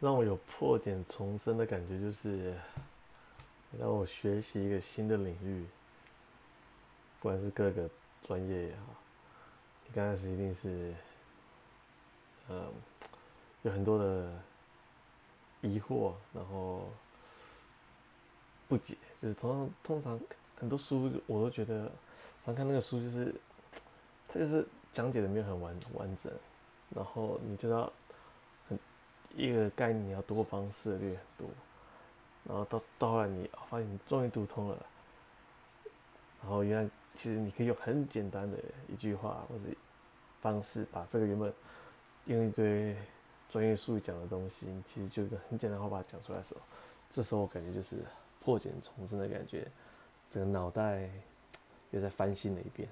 让我有破茧重生的感觉，就是让我学习一个新的领域，不管是各个专业也好，你刚开始一定是，嗯，有很多的疑惑，然后不解，就是通常通常很多书我都觉得，常看那个书就是，它就是讲解的没有很完完整，然后你就要。一个概念要多方涉猎很多，然后到到后来你发现你终于读通了，然后原来其实你可以用很简单的一句话或者方式把这个原本用一堆专业术语讲的东西，其实就一个很简单话把它讲出来的时候，这时候我感觉就是破茧重生的感觉，整个脑袋又再翻新了一遍。